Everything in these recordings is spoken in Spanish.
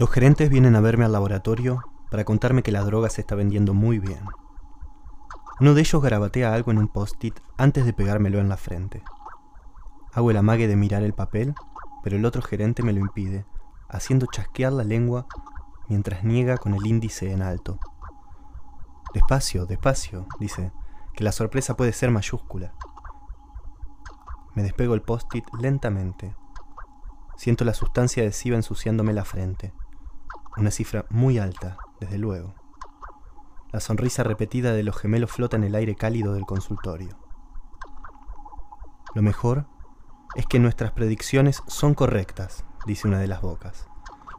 Los gerentes vienen a verme al laboratorio para contarme que la droga se está vendiendo muy bien. Uno de ellos garabatea algo en un post-it antes de pegármelo en la frente. Hago el amague de mirar el papel, pero el otro gerente me lo impide, haciendo chasquear la lengua mientras niega con el índice en alto. Despacio, despacio, dice, que la sorpresa puede ser mayúscula. Me despego el post-it lentamente. Siento la sustancia adhesiva ensuciándome la frente. Una cifra muy alta, desde luego. La sonrisa repetida de los gemelos flota en el aire cálido del consultorio. Lo mejor es que nuestras predicciones son correctas, dice una de las bocas.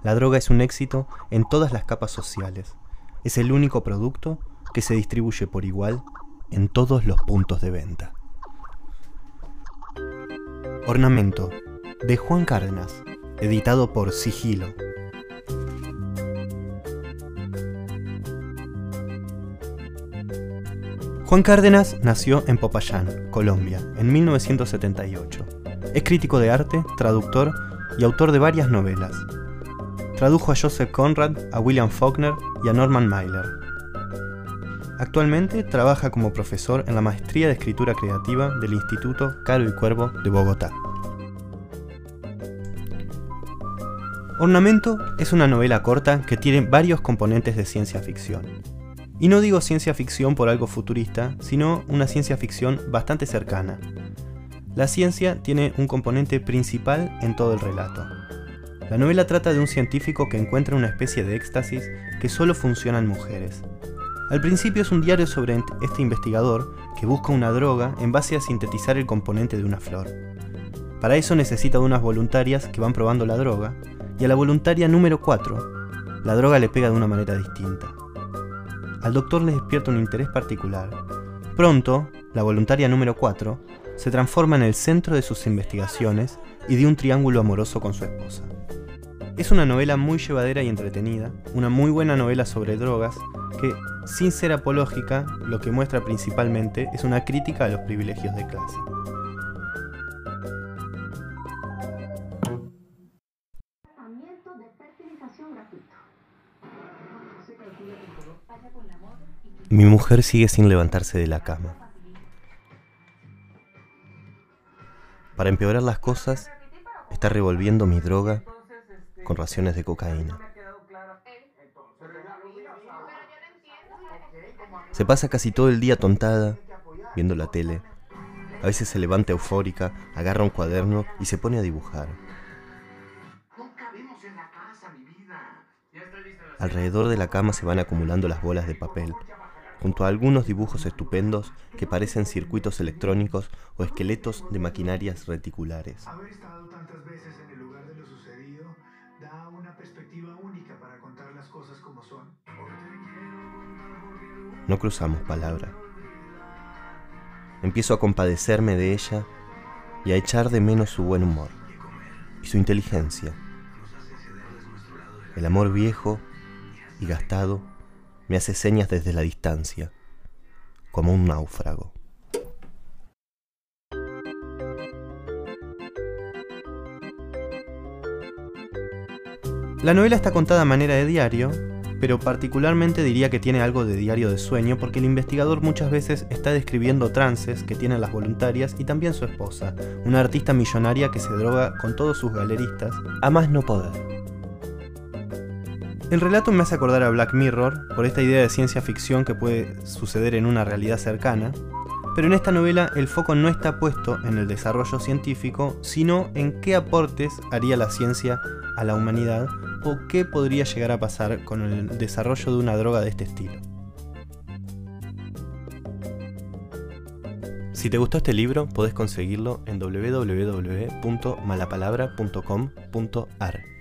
La droga es un éxito en todas las capas sociales. Es el único producto que se distribuye por igual en todos los puntos de venta. Ornamento de Juan Cárdenas, editado por Sigilo. Juan Cárdenas nació en Popayán, Colombia, en 1978. Es crítico de arte, traductor y autor de varias novelas. Tradujo a Joseph Conrad, a William Faulkner y a Norman Mailer. Actualmente trabaja como profesor en la Maestría de Escritura Creativa del Instituto Caro y Cuervo de Bogotá. Ornamento es una novela corta que tiene varios componentes de ciencia ficción. Y no digo ciencia ficción por algo futurista, sino una ciencia ficción bastante cercana. La ciencia tiene un componente principal en todo el relato. La novela trata de un científico que encuentra una especie de éxtasis que solo funciona en mujeres. Al principio es un diario sobre este investigador que busca una droga en base a sintetizar el componente de una flor. Para eso necesita de unas voluntarias que van probando la droga, y a la voluntaria número 4, la droga le pega de una manera distinta al doctor le despierta un interés particular. Pronto, la voluntaria número 4 se transforma en el centro de sus investigaciones y de un triángulo amoroso con su esposa. Es una novela muy llevadera y entretenida, una muy buena novela sobre drogas que, sin ser apológica, lo que muestra principalmente es una crítica a los privilegios de clase. Mi mujer sigue sin levantarse de la cama. Para empeorar las cosas, está revolviendo mi droga con raciones de cocaína. Se pasa casi todo el día tontada, viendo la tele. A veces se levanta eufórica, agarra un cuaderno y se pone a dibujar. Alrededor de la cama se van acumulando las bolas de papel junto a algunos dibujos estupendos que parecen circuitos electrónicos o esqueletos de maquinarias reticulares. Haber estado tantas veces en el lugar de lo sucedido da una perspectiva única para contar las cosas como son. No cruzamos palabra. Empiezo a compadecerme de ella y a echar de menos su buen humor y su inteligencia. El amor viejo y gastado me hace señas desde la distancia, como un náufrago. La novela está contada a manera de diario, pero particularmente diría que tiene algo de diario de sueño porque el investigador muchas veces está describiendo trances que tienen las voluntarias y también su esposa, una artista millonaria que se droga con todos sus galeristas, a más no poder. El relato me hace acordar a Black Mirror por esta idea de ciencia ficción que puede suceder en una realidad cercana, pero en esta novela el foco no está puesto en el desarrollo científico, sino en qué aportes haría la ciencia a la humanidad o qué podría llegar a pasar con el desarrollo de una droga de este estilo. Si te gustó este libro, podés conseguirlo en www.malapalabra.com.ar.